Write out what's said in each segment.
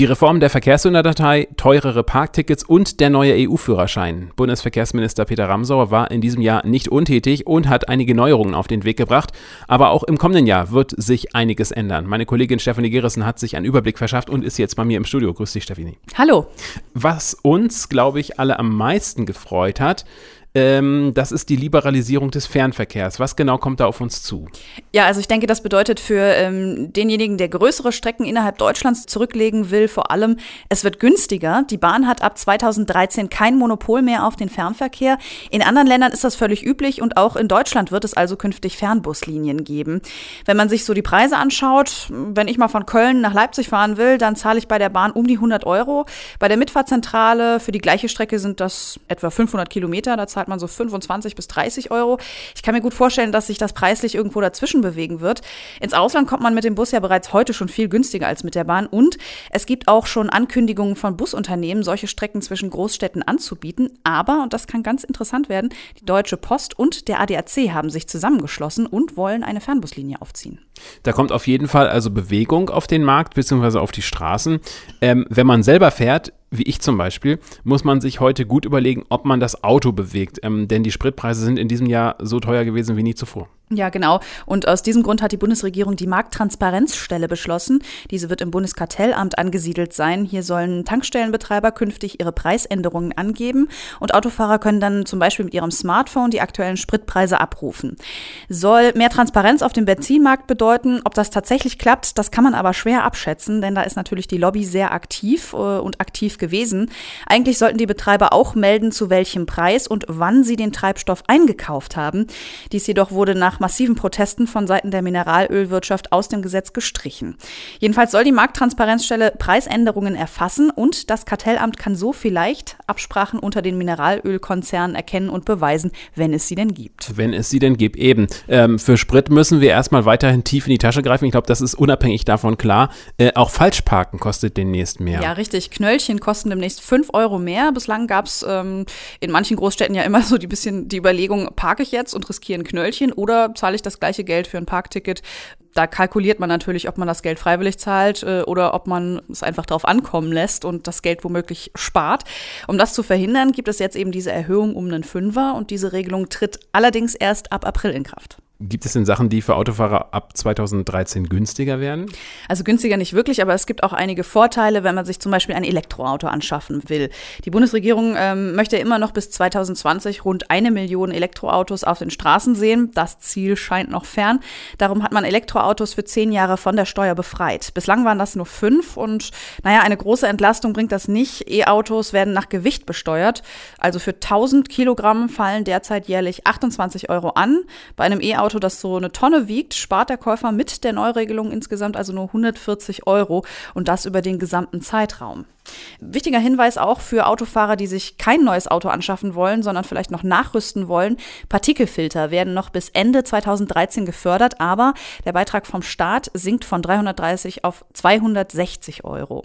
Die Reform der Verkehrssünderdatei, teurere Parktickets und der neue EU-Führerschein. Bundesverkehrsminister Peter Ramsauer war in diesem Jahr nicht untätig und hat einige Neuerungen auf den Weg gebracht. Aber auch im kommenden Jahr wird sich einiges ändern. Meine Kollegin Stefanie Gerissen hat sich einen Überblick verschafft und ist jetzt bei mir im Studio. Grüß dich, Stefanie. Hallo. Was uns, glaube ich, alle am meisten gefreut hat, ähm, das ist die Liberalisierung des Fernverkehrs. Was genau kommt da auf uns zu? Ja, also ich denke, das bedeutet für ähm, denjenigen, der größere Strecken innerhalb Deutschlands zurücklegen will, vor allem, es wird günstiger. Die Bahn hat ab 2013 kein Monopol mehr auf den Fernverkehr. In anderen Ländern ist das völlig üblich und auch in Deutschland wird es also künftig Fernbuslinien geben. Wenn man sich so die Preise anschaut, wenn ich mal von Köln nach Leipzig fahren will, dann zahle ich bei der Bahn um die 100 Euro. Bei der Mitfahrzentrale für die gleiche Strecke sind das etwa 500 Kilometer. Da zahlt man so 25 bis 30 Euro. Ich kann mir gut vorstellen, dass sich das preislich irgendwo dazwischen bewegen wird. Ins Ausland kommt man mit dem Bus ja bereits heute schon viel günstiger als mit der Bahn. Und es gibt auch schon Ankündigungen von Busunternehmen, solche Strecken zwischen Großstädten anzubieten. Aber, und das kann ganz interessant werden, die Deutsche Post und der ADAC haben sich zusammengeschlossen und wollen eine Fernbuslinie aufziehen. Da kommt auf jeden Fall also Bewegung auf den Markt bzw. auf die Straßen. Ähm, wenn man selber fährt, wie ich zum Beispiel, muss man sich heute gut überlegen, ob man das Auto bewegt. Ähm, denn die Spritpreise sind in diesem Jahr so teuer gewesen wie nie zuvor. Ja, genau. Und aus diesem Grund hat die Bundesregierung die Markttransparenzstelle beschlossen. Diese wird im Bundeskartellamt angesiedelt sein. Hier sollen Tankstellenbetreiber künftig ihre Preisänderungen angeben und Autofahrer können dann zum Beispiel mit ihrem Smartphone die aktuellen Spritpreise abrufen. Soll mehr Transparenz auf dem Benzinmarkt bedeuten? Ob das tatsächlich klappt, das kann man aber schwer abschätzen, denn da ist natürlich die Lobby sehr aktiv äh, und aktiv gewesen. Eigentlich sollten die Betreiber auch melden, zu welchem Preis und wann sie den Treibstoff eingekauft haben. Dies jedoch wurde nach massiven Protesten von Seiten der Mineralölwirtschaft aus dem Gesetz gestrichen. Jedenfalls soll die Markttransparenzstelle Preisänderungen erfassen und das Kartellamt kann so vielleicht Absprachen unter den Mineralölkonzernen erkennen und beweisen, wenn es sie denn gibt. Wenn es sie denn gibt, eben. Ähm, für Sprit müssen wir erstmal weiterhin tief in die Tasche greifen. Ich glaube, das ist unabhängig davon klar. Äh, auch Falschparken kostet demnächst mehr. Ja, richtig. Knöllchen kosten demnächst 5 Euro mehr. Bislang gab es ähm, in manchen Großstädten ja immer so die bisschen die Überlegung, parke ich jetzt und riskiere ein Knöllchen oder zahle ich das gleiche Geld für ein Parkticket. Da kalkuliert man natürlich, ob man das Geld freiwillig zahlt äh, oder ob man es einfach darauf ankommen lässt und das Geld womöglich spart. Um das zu verhindern, gibt es jetzt eben diese Erhöhung um einen Fünfer und diese Regelung tritt allerdings erst ab April in Kraft. Gibt es denn Sachen, die für Autofahrer ab 2013 günstiger werden? Also günstiger nicht wirklich, aber es gibt auch einige Vorteile, wenn man sich zum Beispiel ein Elektroauto anschaffen will. Die Bundesregierung ähm, möchte immer noch bis 2020 rund eine Million Elektroautos auf den Straßen sehen. Das Ziel scheint noch fern. Darum hat man Elektroautos für zehn Jahre von der Steuer befreit. Bislang waren das nur fünf und naja, eine große Entlastung bringt das nicht. E-Autos werden nach Gewicht besteuert. Also für 1000 Kilogramm fallen derzeit jährlich 28 Euro an. Bei einem E-Auto Auto, das so eine Tonne wiegt, spart der Käufer mit der Neuregelung insgesamt also nur 140 Euro und das über den gesamten Zeitraum. Wichtiger Hinweis auch für Autofahrer, die sich kein neues Auto anschaffen wollen, sondern vielleicht noch nachrüsten wollen. Partikelfilter werden noch bis Ende 2013 gefördert, aber der Beitrag vom Staat sinkt von 330 auf 260 Euro.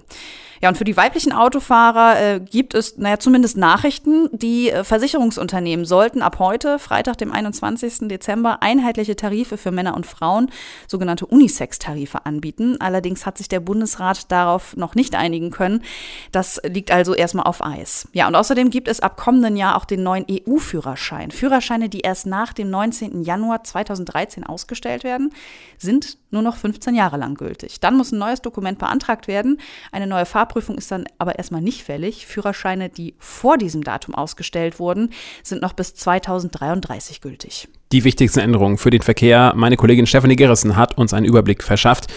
Ja, und für die weiblichen Autofahrer äh, gibt es, naja, zumindest Nachrichten. Die äh, Versicherungsunternehmen sollten ab heute, Freitag, dem 21. Dezember, einheitliche Tarife für Männer und Frauen, sogenannte Unisex-Tarife anbieten. Allerdings hat sich der Bundesrat darauf noch nicht einigen können. Das liegt also erstmal auf Eis. Ja, und außerdem gibt es ab kommenden Jahr auch den neuen EU-Führerschein. Führerscheine, die erst nach dem 19. Januar 2013 ausgestellt werden, sind nur noch 15 Jahre lang gültig. Dann muss ein neues Dokument beantragt werden. Eine neue Fahrprüfung ist dann aber erstmal nicht fällig. Führerscheine, die vor diesem Datum ausgestellt wurden, sind noch bis 2033 gültig die wichtigsten Änderungen für den Verkehr. Meine Kollegin Stephanie Gerissen hat uns einen Überblick verschafft.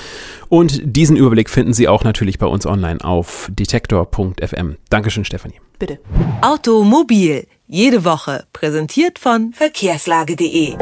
Und diesen Überblick finden Sie auch natürlich bei uns online auf detektor.fm. Dankeschön, Stephanie. Bitte. Automobil. Jede Woche. Präsentiert von verkehrslage.de.